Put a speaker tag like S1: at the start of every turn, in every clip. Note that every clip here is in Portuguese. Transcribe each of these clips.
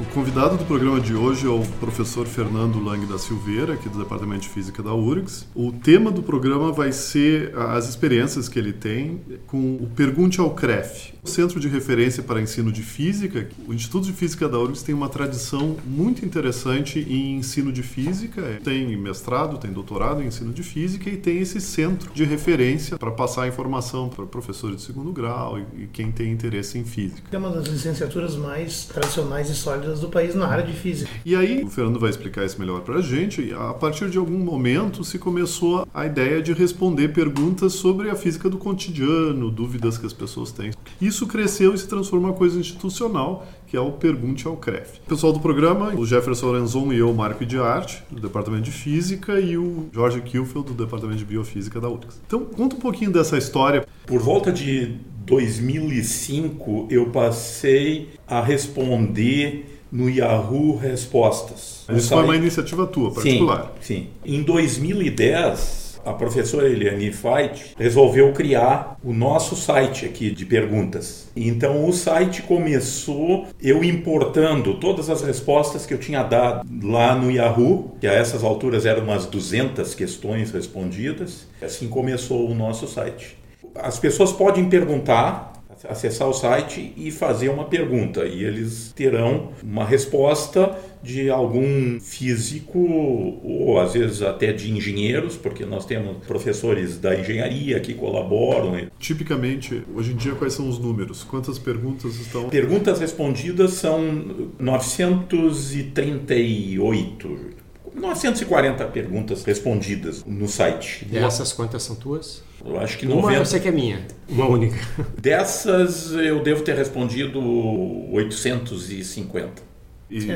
S1: O convidado do programa de hoje é o professor Fernando Lang da Silveira, aqui do Departamento de Física da URGS. O tema do programa vai ser as experiências que ele tem com o Pergunte ao CREF, o Centro de Referência para Ensino de Física. O Instituto de Física da URGS tem uma tradição muito interessante em ensino de física. Tem mestrado, tem doutorado em ensino de física e tem esse centro de referência para passar informação para professores de segundo grau e quem tem interesse em física.
S2: É uma das licenciaturas mais tradicionais e sólidas do país na área de física.
S1: E aí, o Fernando vai explicar isso melhor para a gente. A partir de algum momento se começou a ideia de responder perguntas sobre a física do cotidiano, dúvidas que as pessoas têm. Isso cresceu e se transformou em uma coisa institucional, que é o Pergunte ao CREF. O pessoal do programa, o Jefferson Lorenzon e eu, Marco de Arte, do Departamento de Física, e o Jorge Kielfeld, do Departamento de Biofísica da URGS. Então, conta um pouquinho dessa história.
S3: Por volta de 2005, eu passei a responder no Yahoo Respostas.
S1: Isso foi uma iniciativa tua, particular.
S3: Sim, sim. Em 2010, a professora Eliane Feit resolveu criar o nosso site aqui de perguntas. Então o site começou eu importando todas as respostas que eu tinha dado lá no Yahoo, que a essas alturas eram umas 200 questões respondidas. Assim começou o nosso site. As pessoas podem perguntar acessar o site e fazer uma pergunta e eles terão uma resposta de algum físico ou às vezes até de engenheiros, porque nós temos professores da engenharia que colaboram.
S1: Tipicamente, hoje em dia quais são os números? Quantas perguntas estão?
S3: Perguntas respondidas são 938 940 perguntas respondidas no site.
S4: Dessas, quantas são tuas?
S3: Eu acho que
S4: uma 90... eu sei que é minha, uma única.
S3: Dessas eu devo ter respondido 850.
S1: E,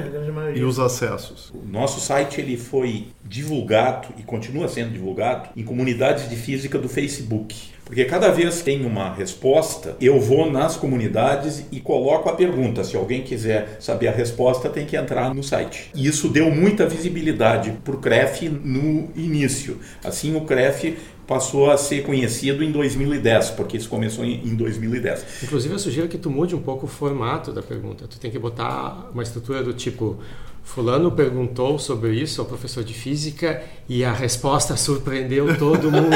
S1: e, os acessos?
S3: O nosso site ele foi divulgado e continua sendo divulgado em comunidades de física do Facebook. Porque cada vez que tem uma resposta, eu vou nas comunidades e coloco a pergunta. Se alguém quiser saber a resposta, tem que entrar no site. E isso deu muita visibilidade para o CREF no início. Assim, o CREF passou a ser conhecido em 2010, porque isso começou em 2010.
S4: Inclusive, eu sugiro que tu mude um pouco o formato da pergunta. Tu tem que botar uma estrutura do tipo Fulano perguntou sobre isso ao professor de física e a resposta surpreendeu todo mundo.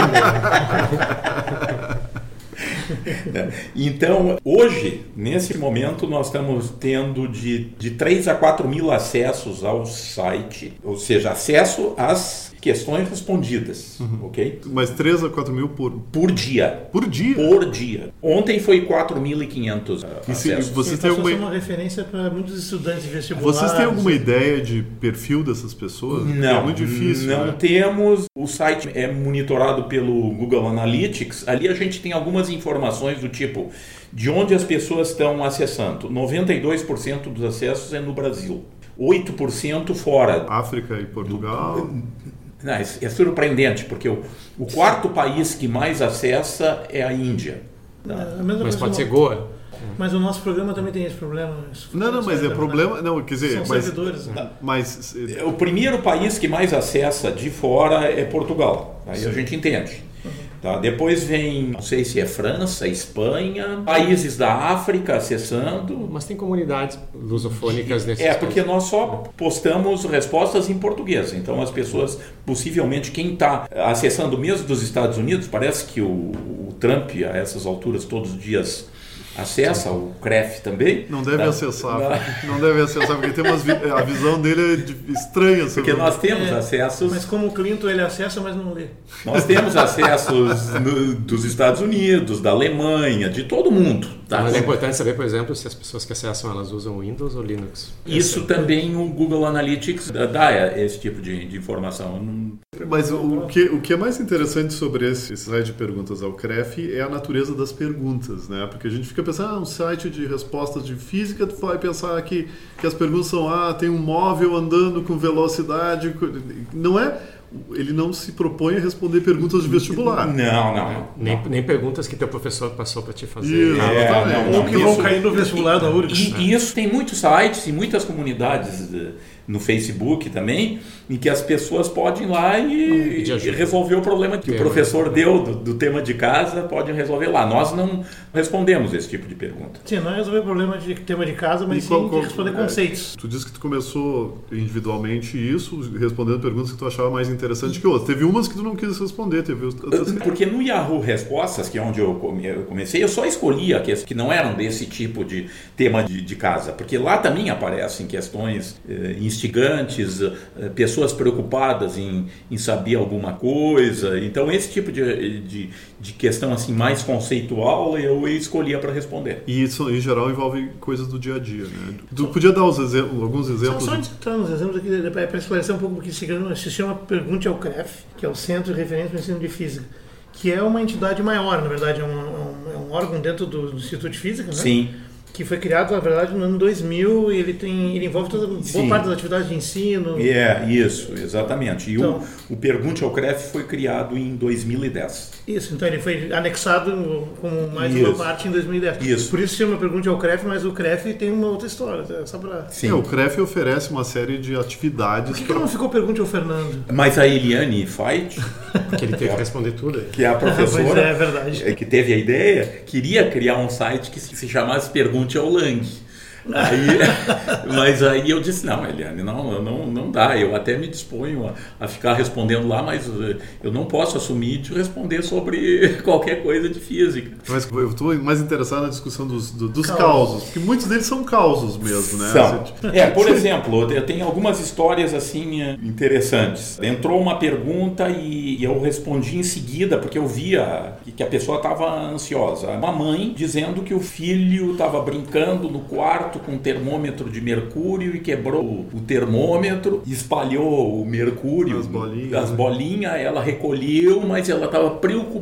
S3: então, hoje, nesse momento, nós estamos tendo de, de 3 a 4 mil acessos ao site, ou seja, acesso às questões respondidas, uhum. ok?
S1: Mas 3 a 4 mil por...
S3: Por dia.
S1: Por dia?
S3: Por dia. Ontem foi 4.500 uh, acessos.
S2: Vocês têm alguma... uma referência para muitos estudantes vestibulares.
S1: Vocês têm alguma ideia de perfil dessas pessoas?
S3: Não.
S1: É muito difícil,
S3: Não
S1: né?
S3: temos. O site é monitorado pelo Google Analytics. Ali a gente tem algumas informações do tipo de onde as pessoas estão acessando. 92% dos acessos é no Brasil. 8% fora.
S1: África e Portugal.
S3: É, é surpreendente, porque o, o quarto país que mais acessa é a Índia.
S4: É, mas pode ser Goa.
S2: Mas o nosso programa também tem esse problema.
S1: Não, não, mas é problema. Não, quer dizer,
S2: São
S1: mas,
S2: servidores. Né?
S1: mas
S3: o primeiro país que mais acessa de fora é Portugal. Aí Sim. a gente entende. Tá? Depois vem, não sei se é França, Espanha, países da África acessando.
S4: Mas tem comunidades lusofônicas nesse
S3: É, porque nós só postamos respostas em português. Então as pessoas, possivelmente, quem está acessando mesmo dos Estados Unidos, parece que o, o Trump, a essas alturas, todos os dias acessa o CREF também.
S1: Não deve tá? acessar, não. não deve acessar, porque tem umas, a visão dele é estranha.
S3: Porque nós temos é, acessos.
S2: Mas como o Clinton ele acessa, mas não lê.
S3: Nós temos acessos no, dos Estados Unidos, da Alemanha, de todo mundo.
S4: Tá? Mas é importante saber, por exemplo, se as pessoas que acessam elas usam Windows ou Linux.
S3: Isso também o Google Analytics dá esse tipo de, de informação.
S1: Mas o que, o que é mais interessante sobre esse site de perguntas ao CREF é a natureza das perguntas, né? Porque a gente fica pensando, ah, um site de respostas de física, tu vai pensar que, que as perguntas são, ah, tem um móvel andando com velocidade. Não é ele não se propõe a responder perguntas de vestibular.
S3: Não, não.
S4: Nem,
S3: não.
S4: nem perguntas que teu professor passou para te fazer.
S1: Isso, é, não,
S2: Ou que vão cair no vestibular da URGS.
S3: E, e, isso tem muitos sites e muitas comunidades de, no Facebook também, em que as pessoas podem ir lá e, e resolver o problema que o professor deu do, do tema de casa, podem resolver lá. Nós não respondemos esse tipo de pergunta.
S2: Sim, não é resolver problema de tema de casa, mas
S1: E
S2: sim
S1: qual- qual-
S2: de responder
S1: é,
S2: conceitos.
S1: Tu disse que tu começou individualmente isso, respondendo perguntas que tu achava mais interessante que outras. Teve umas que tu não quis responder, teve outras que...
S3: Porque no Yahoo Respostas, que é onde eu comecei, eu só escolhia aqueles que não eram desse tipo de tema de, de casa, porque lá também aparecem questões eh, instigantes, eh, pessoas preocupadas em, em saber alguma coisa. Então, esse tipo de, de, de questão assim mais conceitual eu escolhia para responder.
S1: E isso, em geral, envolve coisas do dia a dia, né? Tu podia dar os exemplos, alguns
S2: Só,
S1: exemplos?
S2: só antes de entrar nos exemplos aqui, para esclarecer um pouco, porque se chama- se chama Pergunte ao CREF, que é o Centro de Referência para o Ensino de Física, que é uma entidade maior, na verdade, é um, é um- é um órgão dentro do, do Instituto de Física, né?
S3: Sim.
S2: Que foi criado, na verdade, no ano 2000 e ele, tem, ele envolve toda boa
S3: Sim.
S2: parte das atividades de ensino.
S3: É, isso, exatamente. E
S2: Então-
S3: o, o Pergunte ao CREF foi criado em 2010.
S2: Isso, então ele foi anexado como mais uma
S3: Isso.
S2: parte em 2010.
S3: Isso.
S2: Por isso se chama Pergunte ao CREF, mas o CREF tem uma outra história, é só para...
S3: Sim.
S1: É, o CREF oferece uma série de
S2: Por
S1: atividades
S2: que, que
S1: para
S2: não ficou Pergunte ao Fernando?
S3: Mas a Eliane Fait,
S4: Porque ele teve que responder tudo.
S3: que é a
S2: pois
S3: professora
S2: é, é verdade.
S3: é, que teve a ideia, queria criar um site que se chamasse Pergunte ao Lang. Aí, mas aí eu disse, não, Eliane, não, não, não dá. Eu até me disponho a, a ficar respondendo lá, mas eh, eu não posso assumir de responder sobre qualquer coisa de física.
S1: Mas eu estou mais interessado na discussão dos, do- dos
S2: Causos.
S1: causos, porque muitos deles são causos mesmo, né?
S3: São.
S1: Assim,
S3: É, por exemplo, eu tenho algumas histórias assim interessantes. Entrou uma pergunta e eu respondi em seguida, porque eu via que a pessoa estava ansiosa. Uma mãe dizendo que o filho estava brincando no quarto com um termômetro de mercúrio e quebrou o o termômetro, espalhou o mercúrio,
S1: As bolinhas,
S3: as
S1: né?
S3: bolinhas, ela recolheu, mas ela estava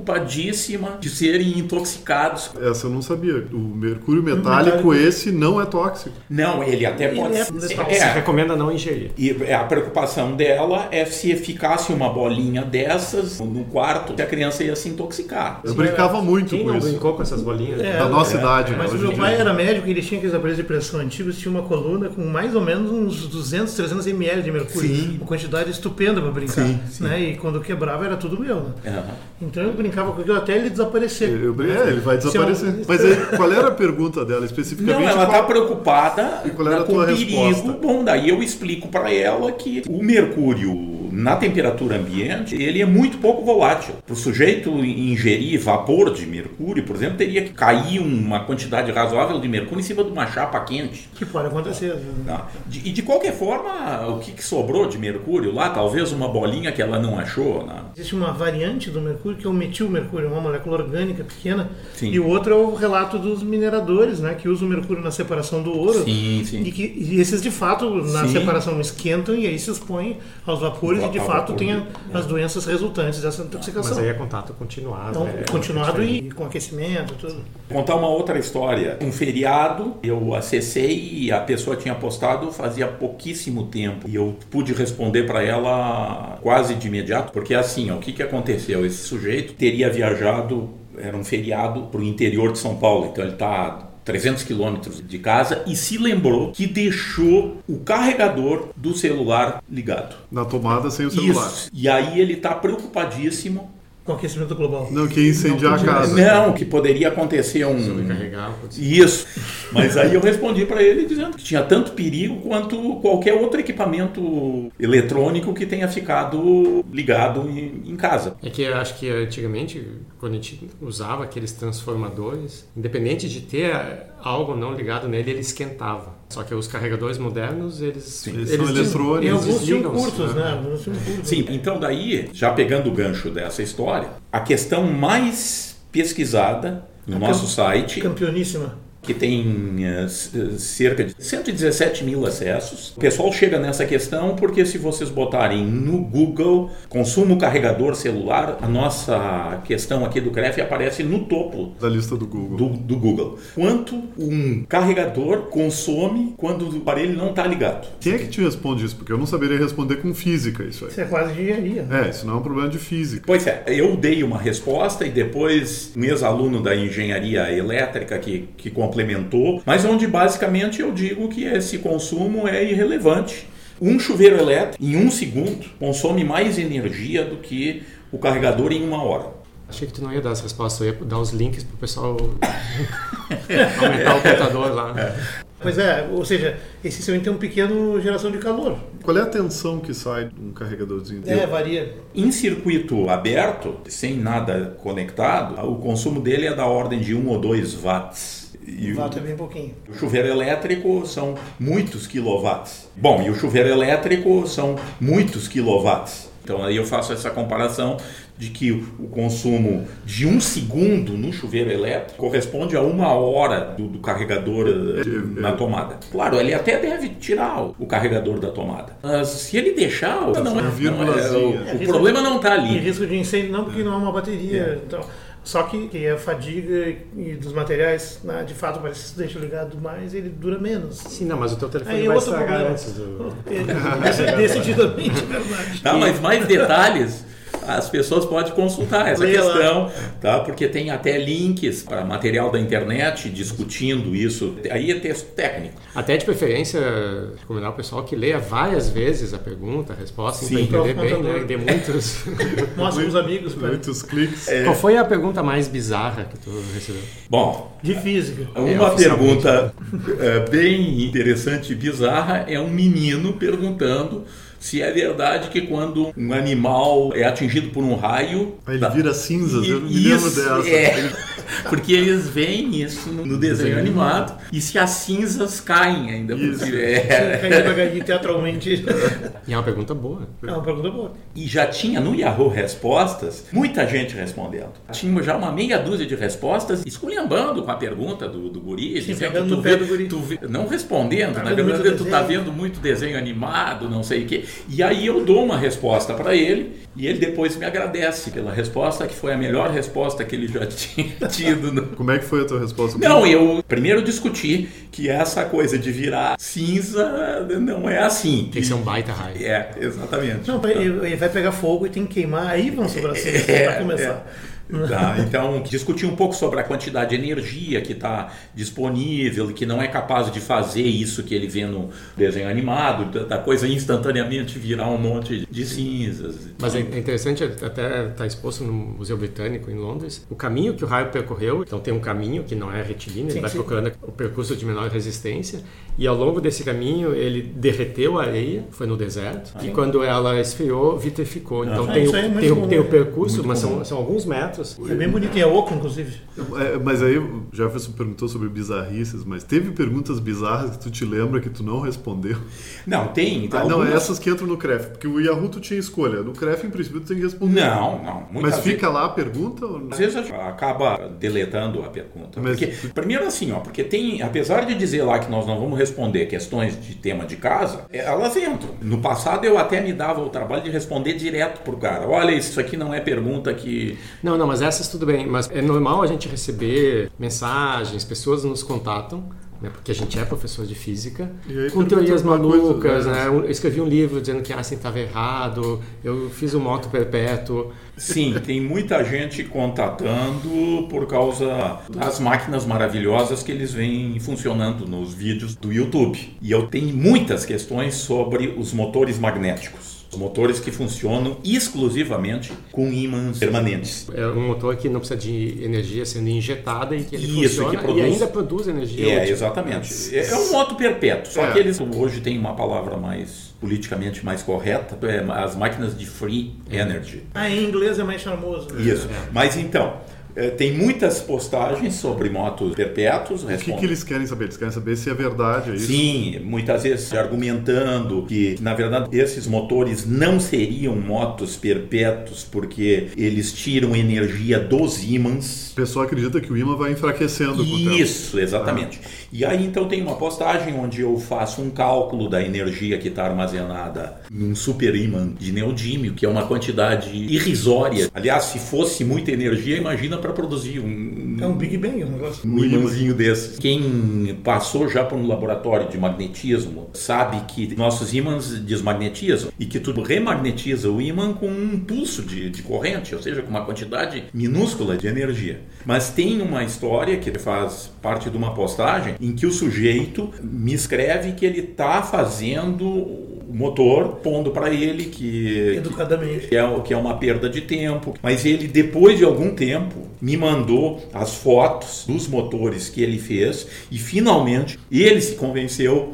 S3: preocupadíssima de serem intoxicados.
S1: Essa eu não sabia. O mercúrio metálico,
S2: metálico.
S1: esse não é tóxico.
S3: Não, ele até
S2: Ele
S3: pode
S2: é-
S3: ser.
S4: Se
S3: é,
S4: recomenda não ingerir.
S3: E a preocupação dela é se ficasse uma bolinha dessas no quarto, que a criança ia se intoxicar.
S1: Eu brincava muito
S4: Quem
S1: com
S4: não
S1: isso.
S4: brincou com essas bolinhas?
S2: É,
S1: Da nossa idade, né?
S2: Mas o meu pai era médico e ele tinha aqueles aparelhos de pressão antigos, tinha uma coluna com mais ou menos uns 200, 300 ml de mercúrio.
S3: Sim.
S2: Uma quantidade estupenda para brincar.
S3: Sim, sim.
S2: Né? E quando quebrava era tudo meu. Né?
S3: Aham.
S2: Então eu brincava com aquilo até ele desaparecer.
S1: Eu, é, ele vai
S2: é
S1: desaparecer. Mas aí, qual era a pergunta dela especificamente?
S3: Não, ela
S1: qual-
S3: está preocupada
S1: E qual era a
S3: com
S1: tua
S3: o perigo.
S1: resposta?
S3: Bom, daí eu explico para ela que o mercúrio na temperatura ambiente ele é muito pouco volátil. Para o sujeito ingerir vapor de mercúrio, por exemplo, teria que cair uma quantidade razoável de mercúrio em cima de uma chapa quente.
S2: Que pode acontecer. né?
S3: Tá? E de qualquer forma, o que, sobrou de mercúrio lá? Talvez uma bolinha que ela não achou. Né?
S2: Existe uma variante do mercúrio que é o metilmercúrio, uma molécula orgânica pequena.
S3: Sim.
S2: E o outro é o relato dos mineradores, né, que usam o mercúrio na separação do ouro.
S3: Sim, sim.
S2: E, que, e esses de fato na separação esquentam e aí se expõem aos vapores e de fato
S3: vapor,
S2: tem a-
S3: é.
S2: as doenças resultantes dessa
S4: Mas
S2: intoxicação.
S4: aí é contato continuado.
S2: Então,
S4: é-
S2: continuado
S4: é
S2: e com aquecimento, tudo.
S3: Contar uma outra história. Um feriado, eu acessei e a pessoa tinha postado fazia pouquíssimo tempo. E eu pude responder para ela quase de imediato, porque assim, ó, o que, que aconteceu? Esse sujeito teria viajado, era um feriado para o interior de São Paulo, então ele está 300 quilômetros de casa e se lembrou que deixou o carregador do celular ligado.
S1: Na tomada sem o celular.
S3: Isso. E aí ele está preocupadíssimo.
S2: Com aquecimento global.
S1: Não, que ia incendiar a
S2: podia-
S1: casa.
S3: Não, que poderia acontecer um.
S4: Sobrecarregar.
S3: Isso. Mas aí eu respondi para ele dizendo que tinha tanto perigo quanto qualquer outro equipamento eletrônico que tenha ficado ligado em, em casa.
S4: É que eu acho que antigamente, quando a gente usava aqueles transformadores, independente de ter algo não ligado nele, ele esquentava. Só que os carregadores modernos, eles.
S1: Eles são
S4: des-
S1: eletrônicos.
S2: E
S4: eles
S2: alguns tinham curtos,
S4: né?
S2: né? Alguns tinham curtos.
S3: Sim, então daí, já pegando o gancho dessa história, a questão mais pesquisada no
S2: A
S3: nosso site
S2: Campeoníssima.
S3: Que tem eh, cerca de 117 mil acessos. O pessoal chega nessa questão porque se vocês botarem no Google consumo carregador celular, a nossa questão aqui do CREF aparece no topo
S1: Da lista do Google.
S3: do, do Google. Quanto um carregador consome quando o aparelho não está ligado?
S1: Quem é que te responde isso? Porque eu não saberia responder com física isso aí.
S2: Isso é quase engenharia.
S1: É, isso não é um problema de física.
S3: Pois é, eu dei uma resposta e depois um ex-aluno da engenharia elétrica que, que complementou, mas onde basicamente eu digo que esse consumo é irrelevante. Um chuveiro elétrico, em um segundo, consome mais energia do que o carregador em uma hora.
S4: Achei que tu não ia dar as respostas, eu ia dar os links para o pessoal aumentar o computador lá.
S2: Pois é, ou seja, esse sistema tem um pequeno geração de calor.
S1: Qual é a tensão que sai de um carregadorzinho?
S2: É, varia.
S3: Em circuito aberto, sem nada conectado, o consumo dele é da ordem de 1 ou 2 watts.
S2: E é bem pouquinho.
S3: O chuveiro elétrico são muitos quilowatts. Bom, e o chuveiro elétrico são muitos quilowatts. Então aí eu faço essa comparação de que o consumo de um segundo no chuveiro elétrico corresponde a uma hora do, do carregador uh, na tomada. Claro, ele até deve tirar o carregador da tomada. Mas se ele deixar, não, é, não é, o, o problema não está ali.
S2: Tem risco de incêndio não porque não há uma bateria. É. Então, só que, que a fadiga e dos materiais, né, de fato, parece que se deixa ligado mais, ele dura menos.
S4: Sim, não, mas o teu telefone Aí, vai estragar problema. antes do...
S2: É, decididamente, verdade.
S3: Não, mas mais detalhes as pessoas podem consultar essa Leia questão, lá. tá? Porque tem até links para material da internet discutindo isso. Aí é texto técnico.
S4: Até de preferência, recomendar o pessoal que leia várias vezes a pergunta, a resposta, para entender bem, né? De muitos.
S2: Mostra os amigos,
S1: muitos cliques.
S4: É. Qual foi a pergunta mais bizarra que tu recebeu?
S3: Bom,
S2: de física.
S3: Uma é, pergunta é, bem interessante e bizarra é um menino perguntando se é verdade que quando um animal é atingido por um raio.
S1: Ele tá... vira cinzas, eu me lembro dessa. É,
S3: porque eles veem isso no, desenho animado e se as cinzas caem ainda. Porque,
S2: é... Cai devagarinho teatralmente.
S4: E é uma pergunta boa.
S2: É uma pergunta boa.
S3: E já tinha no Yahoo Respostas muita gente respondendo. Tinha já uma meia dúzia de respostas esculhambando com a pergunta do, do guri.
S2: Sim, dizendo tu, vê, guri.
S3: tu vê, não respondendo, tá na verdade tu tá vendo muito desenho animado, não sei o quê. E aí eu dou uma resposta para ele e ele depois me agradece pela resposta, que foi a melhor resposta que ele já tinha tido. No...
S1: Como é que foi a tua resposta?
S3: Não, eu primeiro discuti que essa coisa de virar cinza não é assim.
S4: Tem que ser um baita raio.
S3: É, exatamente.
S2: Não, ele vai pegar fogo e tem que queimar, aí vão sobrar cinza é, para começar. É.
S3: Tá? Então, discutir um pouco sobre a quantidade de energia que está disponível e que não é capaz de fazer isso que ele vê no desenho animado, da coisa instantaneamente virar um monte de cinzas.
S4: Mas é interessante, até está exposto no Museu Britânico em Londres, o caminho que o raio percorreu. Então, tem um caminho que não é retilíneo, ele vai procurando o percurso de menor resistência, e ao longo desse caminho ele derreteu a areia, foi no deserto, ah, e quando ela esfriou, vitrificou. Então, ah, tem, o, é tem, o, tem, o, percurso, mas são, são alguns metros
S2: é bem bonito, é oco, inclusive.
S1: É, mas aí o Jefferson perguntou sobre bizarrices, mas teve perguntas bizarras que tu te lembra que tu não respondeu?
S3: Não, tem.
S1: Então, ah, não, algumas... essas que entram no CREF, porque o Yahoo tu tinha escolha. No CREF, em princípio, tu tem que responder.
S3: Não, não.
S1: Mas fica vezes... lá a pergunta? Ou
S3: não? Às vezes acaba deletando a pergunta. Mas... Porque, primeiro assim, ó, porque tem, apesar de dizer lá que nós não vamos responder questões de tema de casa, elas entram. No passado eu até me dava o trabalho de responder direto pro cara. Olha, isso aqui não é pergunta que.
S4: Não, não, mas essas tudo bem. Mas é normal a gente receber mensagens, pessoas nos contatam né, porque a gente é professor de física, com teorias malucas, coisa, né? Eu escrevi um livro dizendo que Einstein estava errado, eu fiz um moto perpétuo.
S3: Sim, tem muita gente contatando por causa das máquinas maravilhosas que eles vêm funcionando nos vídeos do YouTube. E eu tenho muitas questões sobre os motores magnéticos motores que funcionam exclusivamente com ímãs permanentes.
S4: É um motor que não precisa de energia sendo injetada e que ele Isso, funciona que produz... e ainda produz energia.
S3: É, exatamente. É, é um moto perpétuo, só é. que eles hoje têm uma palavra mais politicamente mais correta, é as máquinas de free energy.
S2: Ah, em inglês é mais charmoso.
S3: Né? Isso. Mas então, é, tem muitas postagens sobre motos perpétuos.
S1: O que, que, eles querem saber? Eles querem saber se é verdade é isso?
S3: Sim, muitas vezes argumentando que, na verdade, esses motores não seriam motos perpétuos porque eles tiram energia dos ímãs.
S1: O pessoal acredita que o ímã vai enfraquecendo
S3: com o Isso, exatamente. Ah. E aí, então, tem uma postagem onde eu faço um cálculo da energia que está armazenada num super ímã de neodímio, que é uma quantidade irrisória. Aliás, se fosse muita energia, imagina para produzir um.
S2: É um Big Bang, um
S3: negócio. Um imãzinho desses. Quem passou já por um laboratório de magnetismo sabe que nossos ímãs desmagnetizam e que tudo remagnetiza o ímã com um pulso de, de corrente, ou seja, com uma quantidade minúscula de energia. Mas tem uma história que faz parte de uma postagem em que o sujeito me escreve que ele está fazendo motor, pondo para ele que,
S2: Educadamente.
S3: que é, que é uma perda de tempo. Mas ele, depois de algum tempo, me mandou as fotos dos motores que ele fez e finalmente ele se convenceu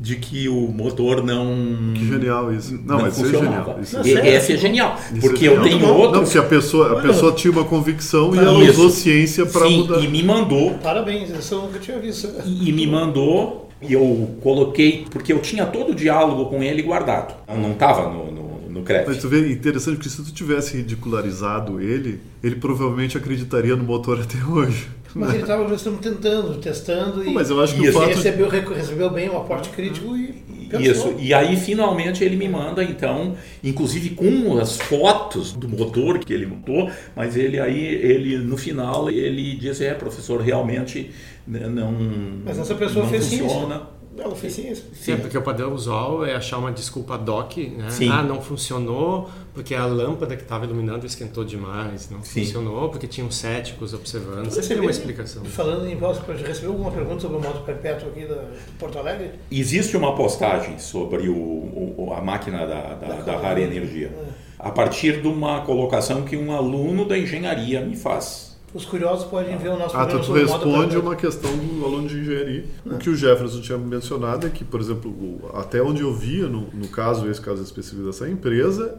S3: de que o motor não.
S1: Que genial isso. Não,
S3: não
S1: mas isso é genial. Isso
S2: Não,
S1: é
S3: é genial,
S1: Isso
S3: porque
S1: é
S3: eu
S1: genial.
S3: tenho
S2: Muito bom.
S1: Não,
S3: outros.
S1: porque a pessoa, a pessoa tinha uma convicção e
S2: Não,
S1: ela
S3: isso.
S1: usou ciência para mudar.
S3: e me mandou
S2: Parabéns, isso eu nunca tinha visto.
S3: e e me mandou e eu coloquei porque eu tinha todo o diálogo com ele guardado. Eu não estava no, no, no.
S1: Mas tu vê, interessante porque se tu tivesse ridicularizado ele, ele provavelmente acreditaria no motor até hoje.
S2: Mas ele estava tentando, testando e
S1: Mas eu acho que o
S3: Isso.
S1: fato de-
S2: recebeu, recebeu bem o aporte crítico e pensou.
S3: Isso, e aí finalmente ele me manda então, inclusive com as fotos do motor que ele montou, mas ele aí, ele no final, ele diz, é professor, realmente né, não
S2: Mas essa pessoa fez
S3: funciona.
S2: Ela fez ciência.
S4: Sim, porque o padrão usual é achar uma desculpa doc, né?
S3: Sim.
S4: Ah, não funcionou porque a lâmpada que estava iluminando esquentou demais. Não
S3: Sim.
S4: funcionou porque tinham céticos observando. Tem
S2: Recebeu-
S4: uma explicação.
S2: Falando em voz, você recebeu alguma pergunta sobre o modo perpétuo aqui da de Porto Alegre?
S3: Existe uma postagem sobre o, o- a máquina da, da, da Rara Energia, a partir de uma colocação que um aluno da engenharia me faz.
S2: Os curiosos podem ver o nosso
S1: Ah, tu,
S2: programa
S1: tu
S2: sobre o modo
S1: responde uma questão do aluno de engenharia. O que o Jefferson tinha mencionado é que, por exemplo, até onde eu via, no, no caso, esse caso específico dessa empresa,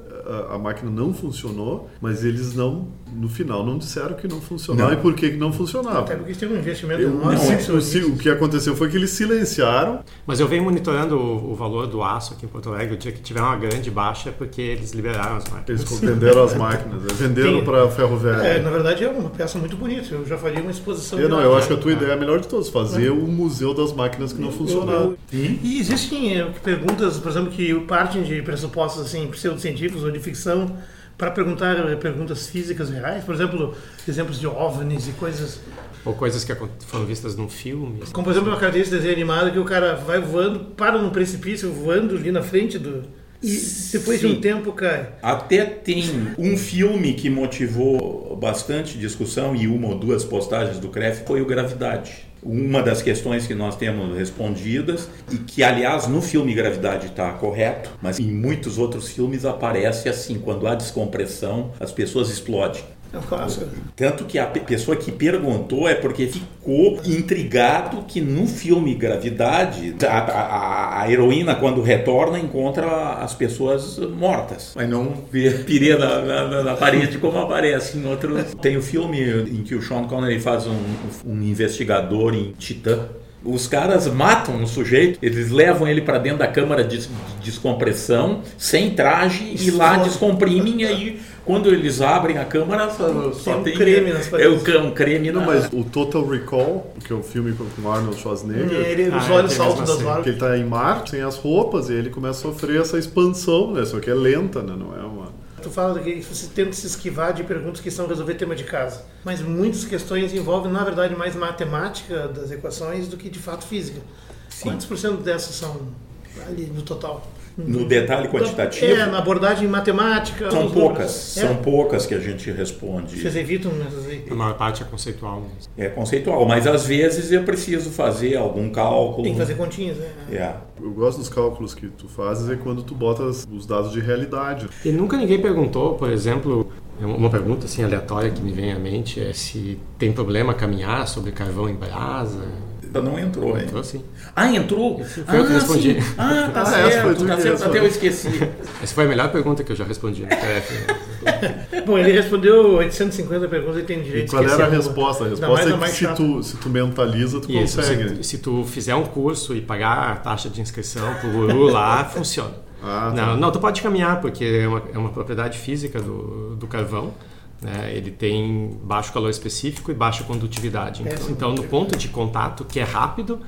S1: a, a máquina não funcionou, mas eles não, no final, não disseram que não funcionava
S3: Não.
S1: e por que, que não funcionava.
S2: Até porque tem um investimento
S1: Eu-
S2: enorme.
S1: não, o, que aconteceu foi que eles silenciaram.
S4: Mas eu venho monitorando o, o valor do aço aqui em Porto Alegre. O dia que tiver uma grande baixa é porque eles liberaram as máquinas.
S1: Eles venderam as máquinas, né? venderam para ferro velho.
S2: É, na verdade é uma peça muito bonita. Eu já faria uma exposição.
S1: Eu, não, eu acho que a tua ideia é a melhor de todas, fazer o museu das máquinas que não funcionaram.
S2: E existem eh, perguntas, por exemplo, que partem de pressupostos assim, pseudocientíficos ou de ficção para perguntar eh, perguntas físicas reais. Por exemplo, exemplos de OVNIs e coisas.
S4: Ou coisas que foram vistas num filme.
S2: Como, por exemplo, uma característica de desenho animado que o cara vai voando, para num precipício, voando ali na frente do. E depois de
S3: Sim.
S2: um tempo cai.
S3: Até tem um filme que motivou bastante discussão e uma ou duas postagens do CREF foi o Gravidade. Uma das questões que nós temos respondidas, e que, aliás, no filme Gravidade está correto, mas em muitos outros filmes aparece assim: quando há descompressão, as pessoas explodem.
S2: É.
S3: Tanto que a pe- pessoa que perguntou é porque ficou intrigado que no filme Gravidade, a, a- a heroína, quando retorna, encontra as pessoas mortas. Mas não vê pirê na, na- na parede como aparece em outros. Tem o filme em que o Sean Connery faz um, um investigador em Titã. Os caras matam o sujeito, eles levam ele para dentro da câmara de, de descompressão, sem traje, e lá descomprimem. E aí, quando eles abrem a câmara, só, só
S2: um
S3: tem
S2: creme nas
S3: é
S2: paredes.
S3: o cre- um creme
S1: Não,
S3: na-
S1: mas o Total Recall, que é o filme com Arnold Schwarzenegger,
S2: Ele, os
S4: Ah, é,
S2: olhos saltam das
S4: assim.
S1: que
S2: vagas.
S1: ele tá em Marte, sem as roupas, e ele começa a sofrer essa expansão, né? Só que é lenta, né? Não é uma...
S2: Tu fala que você tenta se esquivar de perguntas que são resolver tema de casa. Mas muitas questões envolvem, na verdade, mais matemática das equações do que de fato física. Quantos por cento dessas são ali no total?
S3: No detalhe quantitativo.
S2: É, na abordagem matemática.
S3: São poucas,
S2: números.
S3: são poucas que a gente responde.
S2: Vocês evitam essas aí.
S4: A maior parte é conceitual mesmo.
S3: É conceitual, mas às vezes eu preciso fazer algum cálculo.
S2: Tem que fazer continhas, né?
S3: É.
S1: Eu gosto dos cálculos que tu fazes é quando tu botas os dados de realidade.
S4: E nunca ninguém perguntou, por exemplo, é uma pergunta assim aleatória que me vem à mente é se tem problema caminhar sobre carvão em brasa.
S3: Ainda não entrou, hein?
S4: Entrou sim.
S3: Ah, entrou?
S4: foi
S3: ah,
S4: eu que respondi.
S3: sim. Ah, tá
S1: Ah,
S3: certo, tá certo, até eu esqueci.
S4: Essa foi a melhor pergunta que eu já respondi no TF.
S2: Bom, ele respondeu 850 perguntas e tem
S1: E
S2: direito de
S1: qual era a resposta? A resposta é que se tu, se tu mentaliza, tu
S4: Isso,
S1: consegue.
S4: se, se tu fizer um curso e pagar a taxa de inscrição pro guru lá, funciona.
S1: Ah, tá.
S4: Não, não, tu pode caminhar, porque é uma, é uma propriedade física do, do carvão. Né? Ele tem baixo calor específico e baixa condutividade.
S2: É,
S4: Então, então, no ponto de contato, que é rápido,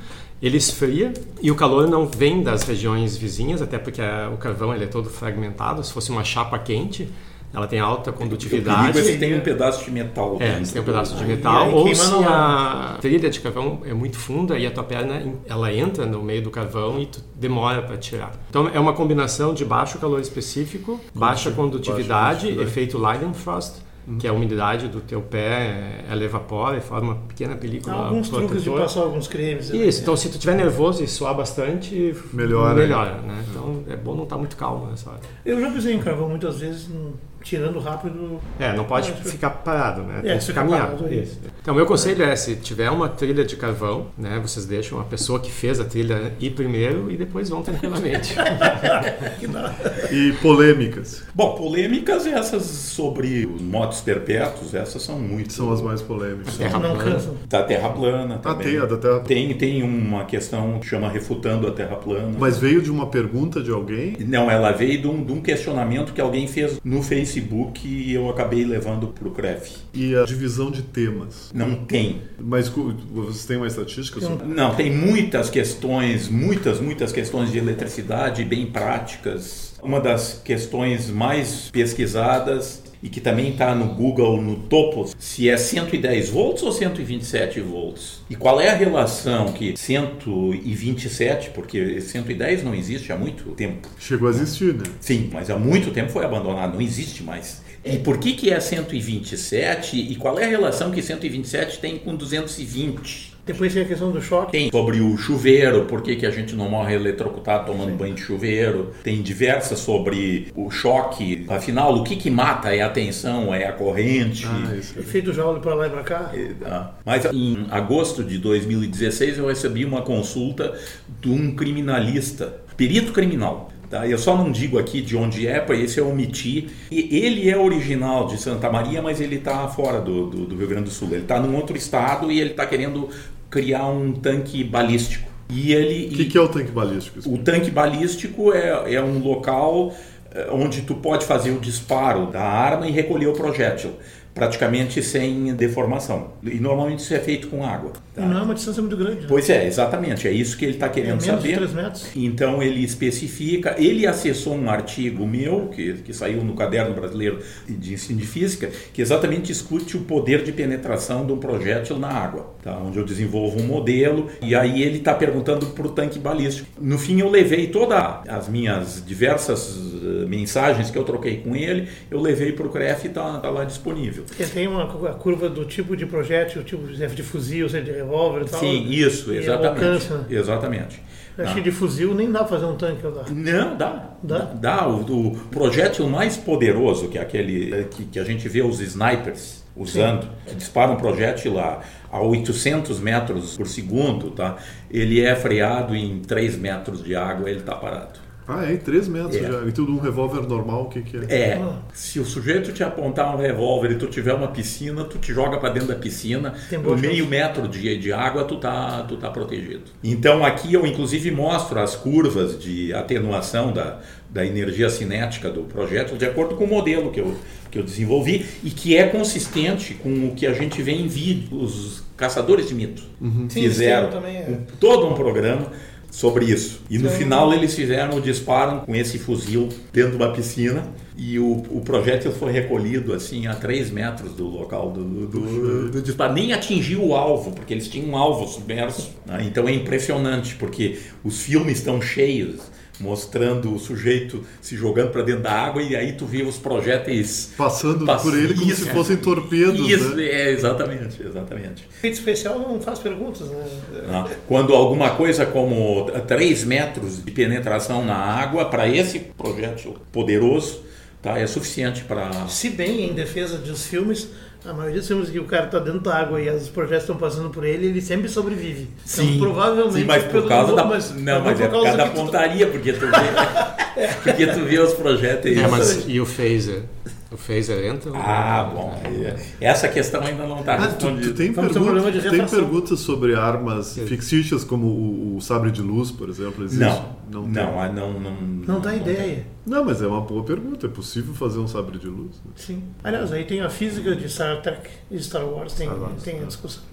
S4: ele esfria e o calor não vem das regiões vizinhas, até porque a- o carvão ele é todo fragmentado. Se fosse uma chapa quente, ela tem alta
S3: O
S4: condutividade.
S3: perigo é se tem um pedaço de metal.
S4: É,
S3: dentro
S4: se tem um pedaço de
S2: Aí-
S4: metal,
S2: aí
S4: ou se a trilha de carvão é muito funda e a tua perna ela entra no meio do carvão e tu demora para tirar. Então é uma combinação de baixo calor específico, baixa condutividade,
S1: condutividade.
S4: efeito Leidenfrost uhum. que a umidade do teu pé ela evapora e forma uma pequena película
S2: Há alguns
S4: protetora.
S2: truques de passar alguns cremes.
S4: Né? Isso, então se tu estiver nervoso e suar bastante, melhora. melhora né? Então é bom não estar tá muito calmo nessa hora.
S2: Eu já pisei em carvão muitas vezes tirando rápido.
S4: É, não pode ficar parado, né? É, Tem que caminhar. Parado, é isso. Então, meu conselho é, se tiver uma trilha de carvão, né, vocês deixam a pessoa que fez a trilha ir primeiro e depois vão tranquilamente.
S1: e polêmicas?
S3: Bom, polêmicas essas sobre os motos perpétuos, essas são muito...
S1: São as mais polêmicas.
S2: Terra não cansam.
S3: Da Terra plana
S1: também.
S3: Ah, tem
S1: da Terra
S3: Tem, tem uma questão que chama Refutando a Terra plana.
S1: Mas veio de uma pergunta de alguém?
S3: Não, ela veio de um, de um questionamento que alguém fez no Facebook Facebook e eu acabei levando para o CREF.
S1: E a divisão de temas?
S3: Não tem.
S1: Mas vocês têm uma estatística? Sobre...
S3: Não, tem muitas questões, muitas, muitas questões de eletricidade bem práticas. Uma das questões mais pesquisadas e que também está no Google no topo, se é 110 volts ou 127 volts. E qual é a relação que 127, porque 110 não existe há muito tempo.
S1: Chegou a existir, né?
S3: Sim, mas há muito tempo foi abandonado, não existe mais. E por que, que é 127 e qual é a relação que 127 tem com 220?
S2: Depois tem a questão do choque.
S3: Tem sobre o chuveiro, por que, que a gente não morre eletrocutado tomando Sim. banho de chuveiro. Tem diversas sobre o choque. Afinal, o que, que mata é a tensão, é a corrente.
S2: Ah, Efeito Joule para lá e para cá.
S3: Ah. Mas em agosto de 2016 eu recebi uma consulta de um criminalista, perito criminal Tá? Eu só não digo aqui de onde é, para esse eu omiti. E ele é original de Santa Maria, mas ele está fora do, do, do, Rio Grande do Sul. Ele está num outro estado e ele está querendo criar um tanque balístico. E ele.
S1: O que, que, é o tanque balístico?
S3: O tanque balístico é, é um local eh, onde tu pode fazer o disparo da arma e recolher o projétil praticamente sem deformação. E normalmente isso é feito com água.
S2: Tá? E não é uma distância muito grande. Né?
S3: Pois é, exatamente. É isso que ele está querendo
S2: é
S3: menos saber.
S2: De 3 metros.
S3: Então ele especifica. Ele acessou um artigo meu, que, que saiu no Caderno Brasileiro de Ensino de Física, que exatamente discute o poder de penetração de um projétil na água. Tá? Onde eu desenvolvo um modelo e aí ele está perguntando para o tanque balístico. No fim, eu levei todas as minhas diversas eh, mensagens que eu troquei com ele, eu levei para o CREF e está tá lá disponível.
S2: Porque tem uma curva do tipo de projétil, tipo de fuzil, de revólver e tal.
S3: Sim, isso, exatamente. Alcance, né? Exatamente.
S2: Eu achei de fuzil nem dá para fazer um tanque. Dá.
S3: Não, dá. Dá. dá. O, o, projétil mais poderoso, que é aquele eh, que, que a gente vê os snipers usando, Sim. que disparam um projétil a, a 800 metros por segundo, tá? ele é freado em 3 metros de água ele está parado.
S1: Ah, é? 3 metros é. já. E tudo um revólver normal, o que, que é?
S3: É. Ah. Se o sujeito te apontar um revólver e tu tiver uma piscina, tu te joga para dentro da piscina, no meio metro de, de água, tu tá, tu tá protegido. Então aqui eu inclusive mostro as curvas de atenuação da, da energia cinética do projeto de acordo com o modelo que eu, que eu desenvolvi e que é consistente com o que a gente vê em vídeo. Os caçadores de mito uhum. fizeram Sim, é. um, todo um programa sobre isso. E no Sim. final eles fizeram o disparo com esse fuzil dentro de uma piscina e o, o projétil foi recolhido assim a 3 metros do local do, do, do, do disparo. Nem atingiu o alvo, porque eles tinham um alvo submerso. Né? Então é impressionante, porque os filmes estão cheios mostrando o sujeito se jogando para dentro da água e aí tu vê os projéteis
S1: passando pass... por ele como isso, se fossem torpedos.
S3: Isso,
S1: né?
S3: é exatamente, exatamente.
S2: Feito especial não faz perguntas, né?
S3: Não. Quando alguma coisa como 3 metros de penetração na água para esse projétil poderoso tá, é suficiente para.
S2: Se bem em defesa dos filmes, a maioria dos filmes que o cara está dentro da água e os projetos estão passando por ele, ele sempre sobrevive.
S3: Então, sim, então, provavelmente. Sim, mas por causa da. Mas, não, mas é por causa da pontaria, tu... porque tu vê. porque tu vê os projetos.
S4: É, mas e o phaser? O phaser entra?
S3: Ah, bom. Essa questão ainda não está ah, respondida.
S1: Tu, tu tem, pergunta, tu tem perguntas sobre armas Sim. fictícias, como o, o, sabre de luz, por exemplo?
S3: Existe? Não. Não, não, ah, não, não,
S2: não, dá ideia.
S1: Não, mas é uma boa pergunta. É possível fazer um sabre de luz? Né?
S2: Sim. Aliás, aí tem a física de Star Trek e Star Wars, tem, Star Wars, tem a discussão.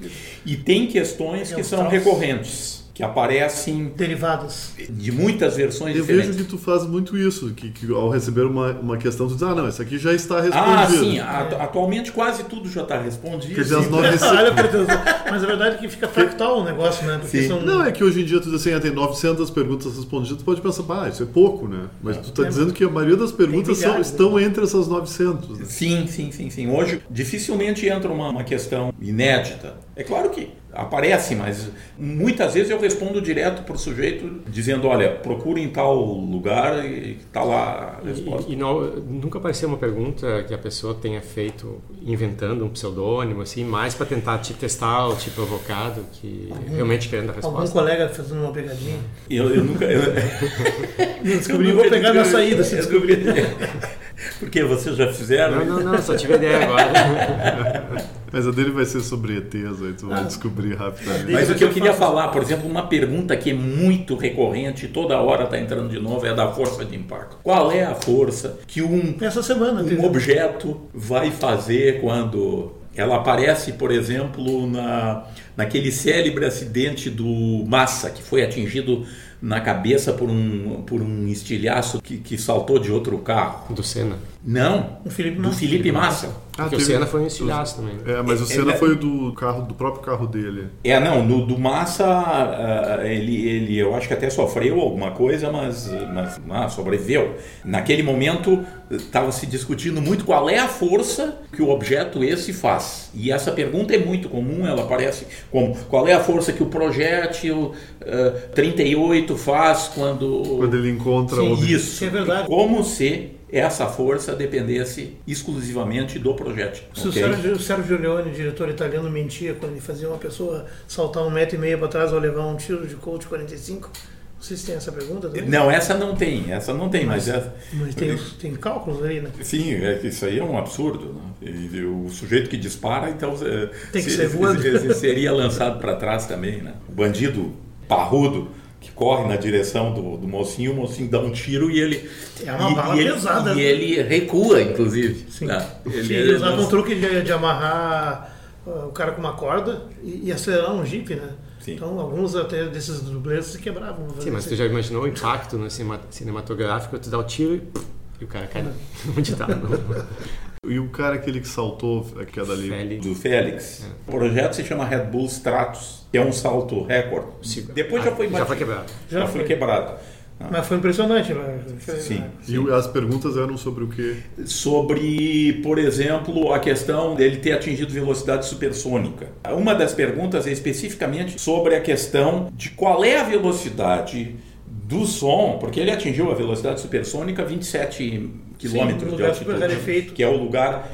S3: E tem questões que são recorrentes que aparecem
S2: Derivadas.
S3: de muitas versões
S1: Eu
S3: diferentes.
S1: vejo que tu faz muito isso, que, que ao receber uma, uma questão, tu diz, ah, não, essa aqui já está
S3: Ah,
S1: respondida.
S3: sim, atu- atualmente quase tudo já está respondido.
S1: Quer dizer, as
S3: Sim.
S1: 900...
S2: Olha, por Deus. Mas a verdade é que fica factual o negócio, né? Porque
S3: Sim.
S2: são...
S1: Não, é que hoje em dia tu diz assim, ah, tem 900 perguntas respondidas, tu pode pensar, ah, isso é pouco, né? Mas tu está
S2: É,
S1: dizendo que a maioria das perguntas são-
S2: milhares,
S1: estão entre essas 900. Né?
S3: Sim, sim, sim, sim. Hoje dificilmente entra uma, uma questão inédita. É claro que aparece, mas muitas vezes eu respondo direto para o sujeito dizendo, olha, procure em tal lugar e está lá a resposta.
S4: E, e não- nunca apareceu uma pergunta que a pessoa tenha feito inventando um pseudônimo, assim, mais para tentar te testar ou te provocar do que realmente querendo a
S2: Algum
S4: resposta.
S2: colega fazendo uma pegadinha.
S3: Eu, eu nunca. Eu,
S2: Eu descobri, vou pegar na saída se
S3: Eu
S2: descobrir.
S3: Porque vocês já fizeram?
S4: Não, não, não, só tive ideia agora.
S1: Mas a dele vai ser sobre ETs, aí tu vai descobrir rapidamente.
S3: Mas o que eu queria falar, por exemplo, uma pergunta que é muito recorrente, toda hora está entrando de novo, é a da força de impacto. Qual é a força que um,
S2: Essa semana.
S3: um objeto vai fazer quando ela aparece, por exemplo, na, naquele célebre acidente do Massa, que foi atingido na cabeça por um, por um estilhaço que, que saltou de outro carro?
S4: Do Senna.
S3: Não,
S2: O Felipe
S3: do
S2: Massa.
S3: Felipe Massa.
S1: Ah,
S4: Porque o
S1: teve-
S4: Senna foi um estilhaço também.
S1: É, mas o
S3: É,
S1: Senna
S3: é-
S1: foi do carro, do próprio carro dele.
S3: É, não, no do Massa, ah, ele, ele, eu acho que até sofreu alguma coisa, mas, mas ah, sobreviveu. Naquele momento, estava se discutindo muito qual é a força que o objeto esse faz. E essa pergunta é muito comum, ela aparece como qual é a força que o projétil ah, 38 faz quando...
S1: Quando ele encontra
S2: Sim,
S1: o...
S3: Isso,
S2: Isso é verdade.
S3: como se essa força dependesse exclusivamente do projétil.
S2: Se o
S3: ok?
S2: Sérgio, o Sérgio Leone, diretor italiano, mentia quando ele fazia uma pessoa saltar um metro e meio para trás ao levar um tiro de Colt 45, vocês têm essa pergunta também?
S3: Não, essa não tem, essa não tem, mas, é,
S2: Mas tem, tem cálculos aí, né?
S3: Sim, é que isso aí é um absurdo. Né? E, e o sujeito que dispara, então, é,
S2: Tem que
S3: se-
S2: ser voando.
S3: se- seria lançado para trás também. Né? O bandido parrudo que corre na direção do, do mocinho, o mocinho dá um tiro e ele.
S2: É uma
S3: e,
S2: bala
S3: e ele,
S2: pesada,
S3: E
S2: né?
S3: ele recua, inclusive.
S2: Sim.
S3: né? Ele,
S2: Ele usava um truque de, de amarrar uh, o cara com uma corda e, e acelerar um jipe, né?
S3: Sim.
S2: Então alguns até desses dublês se quebravam. fazer
S4: Sim, mas tu
S2: isso.
S4: já imaginou o impacto no cinema- cinematográfico? Tu dá o tiro e, pff, e o cara cai onde tá.
S1: E o cara aquele que saltou a queda ali.
S4: Félix.
S3: do Félix.
S2: É.
S3: O projeto se chama Red Bull Stratos, que é um salto recorde. Depois já foi
S4: Ah, já foi
S3: batido.
S4: quebrado.
S3: Já,
S2: Já
S3: foi
S2: foi.
S3: quebrado.
S2: Mas foi impressionante, né? Foi-
S3: Sim.
S1: E o- as perguntas eram sobre o quê?
S3: sobre, por exemplo, a questão dele ter atingido velocidade supersônica. Uma das perguntas é especificamente sobre a questão de qual é a velocidade do som, porque ele atingiu a velocidade supersônica a 27 quilômetros de altitude, que é o lugar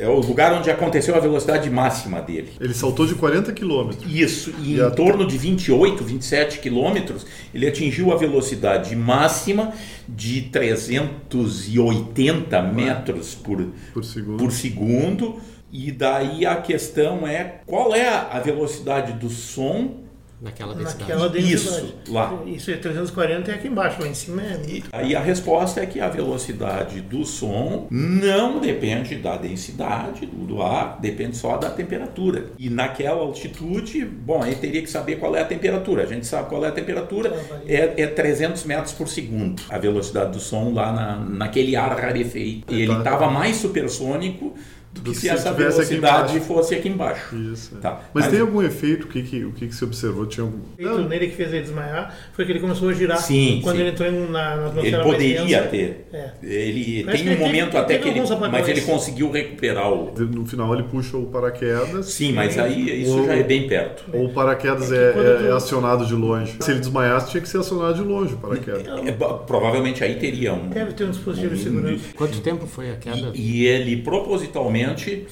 S3: é o lugar onde aconteceu a velocidade máxima dele.
S1: Ele saltou de 40 quilômetros.
S3: Isso, e,
S1: E
S3: em
S1: a-
S3: torno de 28, 27 quilômetros, ele atingiu a velocidade máxima de 380 metros por,
S1: Por segundo.
S3: por segundo. E daí a questão é qual é a velocidade do som
S4: Naquela densidade.
S2: Naquela densidade.
S3: Isso, lá.
S2: Isso é 340 é aqui embaixo, lá em cima é
S3: aí a resposta é que a velocidade do som não depende da densidade do, ar, depende só da temperatura. E naquela altitude, bom, aí teria que saber qual é a temperatura. A gente sabe qual é a temperatura, é, é 300 metros por segundo a velocidade do som lá na, naquele ar rarefeito. E ele estava mais supersônico do que
S1: Do que se
S3: essa
S1: tivesse aqui
S3: velocidade
S1: embaixo.
S3: fosse aqui embaixo.
S1: Isso. é.
S3: Tá.
S1: Mas,
S3: Mas-
S1: tem algum efeito? O que, que, o que, que se observou? Tinha algum...
S2: O efeito nele que fez ele desmaiar foi que ele começou a girar
S3: Sim,
S2: quando
S3: sim.
S2: ele entrou na, na
S3: Ele
S2: atmosfera
S3: poderia
S2: mais densa.
S3: ter.
S2: É.
S3: Ele
S2: Parece
S3: tem um
S2: ele
S3: momento
S2: teve-
S3: até
S2: teve
S3: que ele, mas ele conseguiu recuperar o.
S1: No final ele puxa o paraquedas.
S3: Sim, mas aí isso
S1: Ou-
S3: já é bem perto.
S1: Ou o paraquedas
S2: É
S1: é, é- é acionado de longe. Se ele desmaiasse, tinha que ser acionado de longe o paraquedas.
S3: É, bo- provavelmente aí teria um.
S2: Deve ter um dispositivo de
S3: um-
S2: segurança.
S4: Quanto tempo foi a queda?
S3: E, e ele propositalmente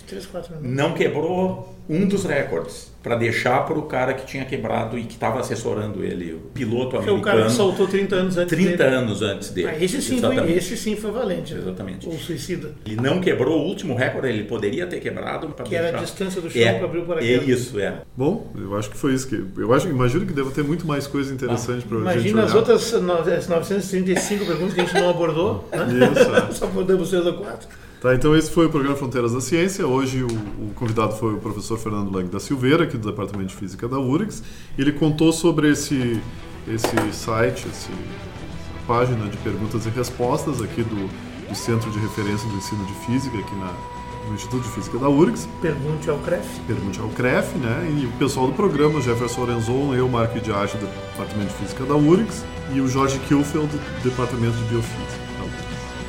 S2: 3, 4 minutos.
S3: não quebrou um dos recordes para deixar para o cara que tinha quebrado e que estava assessorando ele, o piloto
S2: Porque o cara
S3: americano,
S2: soltou 30 anos antes
S3: 30
S2: dele.
S3: anos antes dele.
S2: Ah, esse, sim foi, esse sim foi valente. né?
S3: Exatamente.
S2: O suicida.
S3: Ele não quebrou o último recorde, ele poderia ter quebrado para
S2: Que era a
S3: deixar.
S2: distância do chão
S3: é,
S2: para abrir o
S3: é
S2: paraquedas.
S3: isso, é.
S1: Bom, eu acho que foi isso que. Eu acho, imagino que deva ter muito mais coisa interessante para gente
S2: Imagina as outras no- as 935 perguntas que a gente não abordou. Né?
S1: Isso, é.
S2: Só abordamos 3 ou 4.
S1: Tá, então esse foi o programa Fronteiras da Ciência. Hoje o, o convidado foi o professor Fernando Lang da Silveira, aqui do Departamento de Física da URGS. Ele contou sobre esse, esse site, esse, essa página de perguntas e respostas aqui do, do Centro de Referência do Ensino de Física, aqui na, no Instituto de Física da URGS.
S2: Pergunte ao CREF.
S1: Pergunte ao CREF, né? E o pessoal do programa, Jefferson Lorenzon, eu, Marco Diage, do Departamento de Física da URGS, e o Jorge Kilfeld, do Departamento de Biofísica.